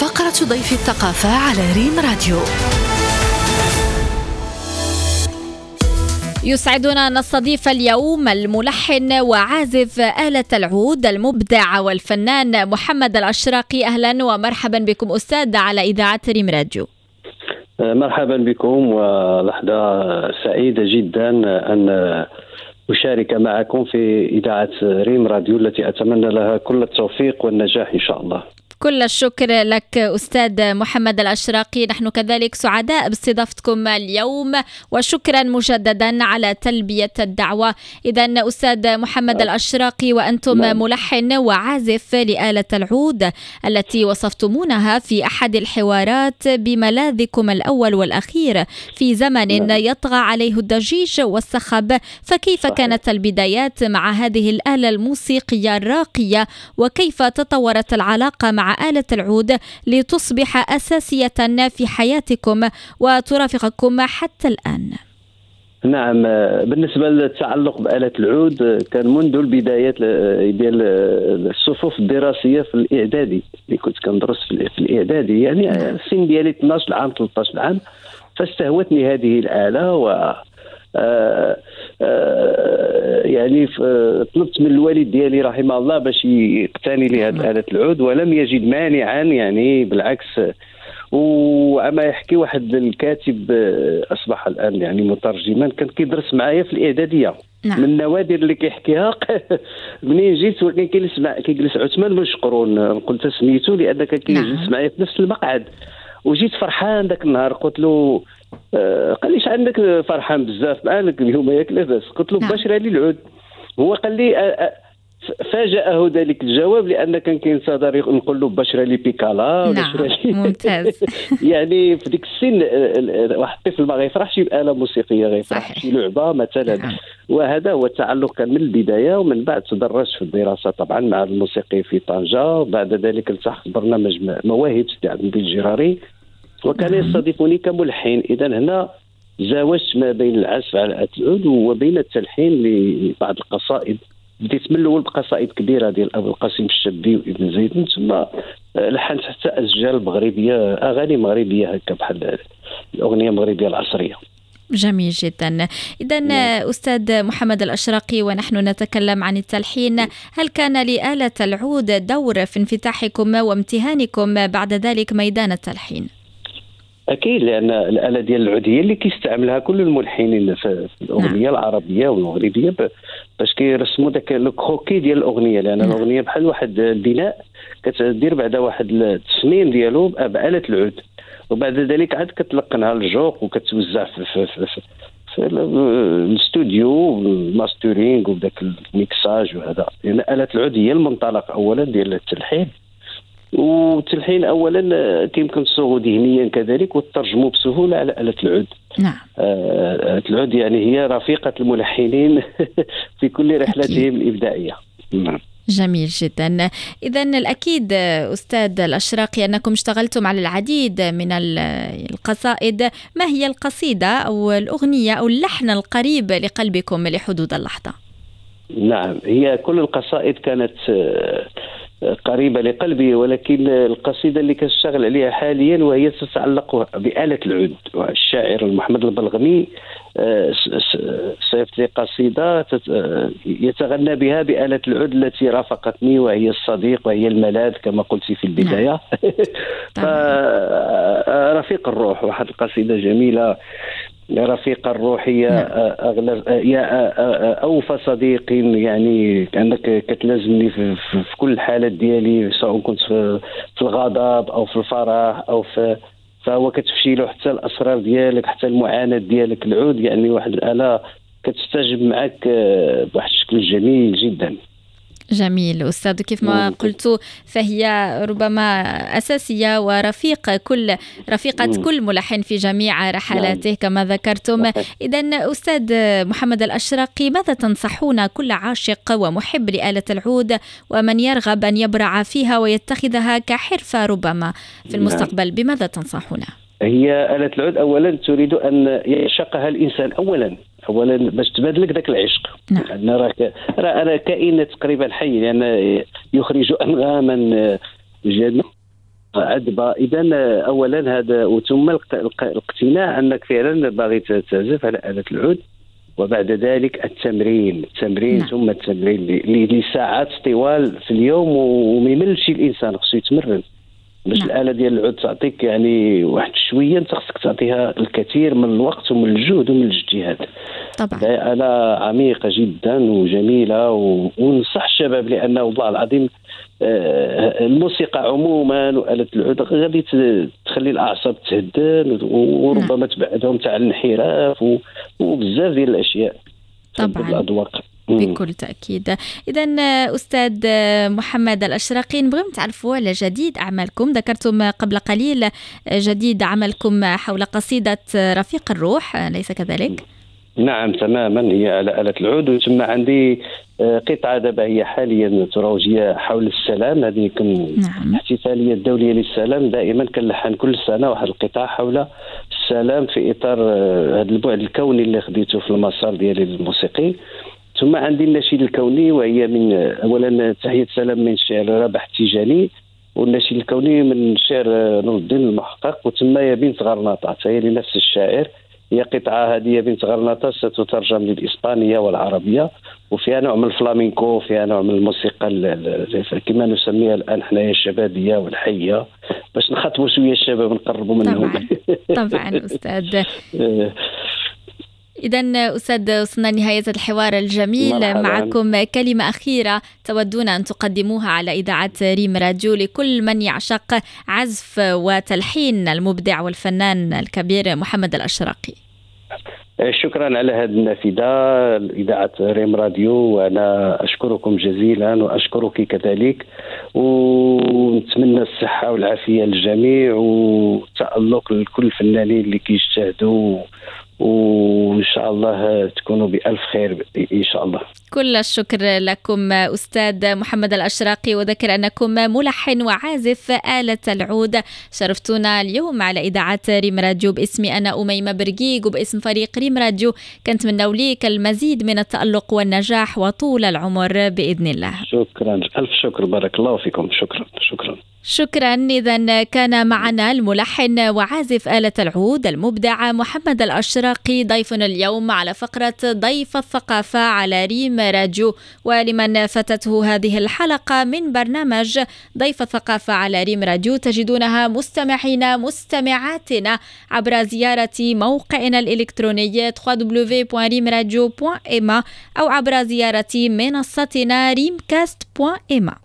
فقرة ضيف الثقافة على ريم راديو. يسعدنا أن نستضيف اليوم الملحن وعازف آلة العود المبدع والفنان محمد الأشراقي. أهلا ومرحبا بكم أستاذ على إذاعة ريم راديو. مرحبا بكم ولحظة سعيدة جدا أن أشارك معكم في إذاعة ريم راديو التي أتمنى لها كل التوفيق والنجاح إن شاء الله. كل الشكر لك أستاذ محمد الأشراقي نحن كذلك سعداء باستضافتكم اليوم وشكرا مجددا على تلبية الدعوة إذا أستاذ محمد الأشراقي وأنتم نعم. ملحن وعازف لآلة العود التي وصفتمونها في أحد الحوارات بملاذكم الأول والأخير في زمن نعم. يطغى عليه الضجيج والصخب فكيف. كانت البدايات مع هذه الآلة الموسيقية الراقية وكيف تطورت العلاقة مع آلة العود لتصبح أساسية في حياتكم وترافقكم حتى الآن. نعم بالنسبة للتعلق بآلة العود كان منذ البدايات ديال الصفوف الدراسية في الإعدادي اللي كنت كندرس في الإعدادي يعني السن ديالي 12 عام 13 عام فاستهوتني هذه الآلة و يعني طلبت من الوالد ديالي رحمه الله باش يقتني لي هذه آلة العود ولم يجد مانعا يعني بالعكس وعما يحكي واحد الكاتب آه، أصبح الآن يعني مترجما كان كيدرس معايا في الإعدادية نعم. من النوادر اللي كيحكيها منين جيت ولكن كيجلس مع كيجلس عثمان بن شقرون قلت سميتو لأن كان كيجلس نعم. معايا في نفس المقعد وجيت فرحان ذاك النهار قلت له آه قال لي عندك فرحان بزاف مالك اليوم ياك لاباس قلت له نعم. بشرى لي العود هو قال لي فاجأه ذلك الجواب لأن كان كاين صدر نقول له بشرى لي بيكالا ولا نعم. ممتاز يعني في ديك السن واحد الطفل ما غيفرحش بآلة موسيقية غيفرح بشي لعبة مثلا نعم. وهذا هو التعلق كان من البداية ومن بعد تدرجت في الدراسة طبعا مع الموسيقي في طنجة وبعد ذلك التحقت برنامج مواهب سيدي عبد الجراري وكان. يستضيفني كملحن إذا هنا زاوجت ما بين العزف على العود وبين التلحين لبعض القصائد بديت من الأول بقصائد كبيرة ديال أبو القاسم الشابي وإبن زيد ثم لحنت حتى اشجال مغربية أغاني مغربية هكا بحال الأغنية المغربية العصرية جميل جدا إذا نعم. أستاذ محمد الأشراقي ونحن نتكلم عن التلحين هل كان لآلة العود دور في انفتاحكم وامتهانكم بعد ذلك ميدان التلحين؟ أكيد لأن الآلة ديال العودية اللي كيستعملها كل الملحنين في الأغنية نعم. العربية والمغربيه باش كيرسموا داك الكروكي ديال الأغنية لأن نعم. الأغنية بحال واحد البناء كتدير بعدا واحد التصميم ديالو باله العود وبعد ذلك عاد كتلقنها للجوق وكتوزع في, في, في, في في الاستوديو ال mastering وذاك الميكساج وهذا لأن يعني آلة العود هي المنطلق اولا ديال التلحين والتلحين اولا كيمكن تصوغ ذهنيا كذلك وتترجموا بسهولة على آلة العود. نعم. آه العود يعني هي رفيقة الملحنين في كل رحلتهم الإبداعية. نعم. جميل جدا. إذا الأكيد أستاذ الأشراقي أنكم اشتغلتم على العديد من القصائد. ما هي القصيدة أو الأغنية أو اللحن القريب لقلبكم لحدود اللحظة؟ نعم. هي كل القصائد كانت قريبة لقلبي ولكن القصيدة اللي كنشتغل عليها حاليا وهي تتعلق بآلة العود الشاعر محمد البلغمي آه، صيفط لي قصيدة يتغنى بها بآلة العود التي رافقتني وهي الصديق وهي الملاذ كما قلت في البداية. نعم. رفيق الروح واحد القصيدة جميلة. رفيق الروح يا نعم. اغلى يا اوفى صديق يعني انك كتلازمني في, في كل الحالات ديالي سواء كنت في, في الغضب أو في الفرح أو في فهو كتفشي له حتى الأسرار ديالك حتى المعاناة ديالك العود يعني واحد الآلة كتستجب معك بواحد الشكل جميل جدا جميل. أستاذ كيف ما قلت فهي ربما أساسية ورفيق كل رفيقة كل ملحن في جميع رحلاته كما ذكرتم. إذا أستاذ محمد الأشرقي ماذا تنصحون كل عاشق ومحب لآلة العود ومن يرغب أن يبرع فيها ويتخذها كحرفة ربما في نعم. المستقبل؟ بماذا تنصحون؟ هي آلة العود أولا تريد أن يعشقها الإنسان. أولا اولا باش تبادلك ذاك العشق. نعم. لأن راه راه كائن تقريبا حي لأن يخرج انغاما جميله عذبه اذا اولا هذا وثم الاقتناع أنك فعلا باغي تعزف على آلة العود. وبعد ذلك التمرين. التمرين نعم. ثم التمرين لساعات طوال في اليوم وما يملش الإنسان خصو يتمرن. باش نعم. الآلة ديال العود تعطيك يعني واحد شوية أنت خصك تعطيها الكثير من الوقت ومن الجهد ومن الاجتهاد. طبعا. اله عميقة جدا وجميلة ونصح الشباب لأنه والله العظيم آه، الموسيقى عموما وآلة العود غادي تخلي الأعصاب تهدن وربما نعم. تبعدهم تاع الانحراف وبزاف ديال الأشياء. طبعا. الأذواق. بكل تأكيد. إذا أستاذ محمد الأشراقي نبغي نتعرفوا على جديد أعمالكم. ذكرتم قبل قليل جديد عملكم حول قصيدة رفيق الروح أليس كذلك؟ نعم تماما. هي على آلة العود. ثم عندي آه، قطعة دابا هي حاليا ترويجية حول السلام. هذه نعم. الاحتفالية الدولية للسلام. دائما كنلحن كل سنة واحد القطعة حول السلام في إطار آه، هذا البعد الكوني اللي خديته في المسار ديالي الموسيقي ثم عندي النشيد الكوني وهي من اولا تحية سلام من شعر رابح التيجاني والنشيد الكوني من شعر نور الدين المحقق وتم يا بنت غرناطة هي لنفس الشاعر. هي قطعة هذه يا بنت غرناطة ستترجم للإسبانية والعربية وفيها نوع من الفلامينكو فيها نوع من الموسيقى كما نسميها الآن حنايا الشبابية والحية. باش نخاطبوا شوية الشباب نقربوا منهم. طبعا طبعا أستاذ. إذا أستاذ وصلنا نهاية الحوار الجميل مرحبا. معكم كلمة أخيرة تودون أن تقدموها على إذاعة ريم راديو لكل من يعشق عزف وتلحين المبدع والفنان الكبير محمد الأشراقي شكرا على هذه النافذة إذاعة ريم راديو وأنا أشكركم جزيلا وأشكرك كذلك ونتمنى الصحة والعافية للجميع وتألق لكل الفنانين اللي كيجتهدوا وإن شاء الله تكونوا بألف خير إن شاء الله. كل الشكر لكم أستاذ محمد الأشراقي وذكر أنكم ملحن وعازف آلة العود. شرفتونا اليوم على إذاعة ريم راديو باسمي أنا أميمة برقيق وباسم فريق ريم راديو كنتمنى ليك المزيد من التألق والنجاح وطول العمر بإذن الله. شكرا. ألف شكر. بارك الله فيكم. شكرا. شكرا. شكرا. اذا كان معنا الملحن وعازف آلة العود المبدع محمد الاشراقي ضيفنا اليوم على فقرة ضيف الثقافة على ريم راديو ولمن فاتته هذه الحلقة من برنامج ضيف الثقافة على ريم راديو تجدونها مستمعين مستمعاتنا عبر زيارة موقعنا الإلكتروني www.rimradio.ma أو عبر زيارة منصتنا ريمكاست.ma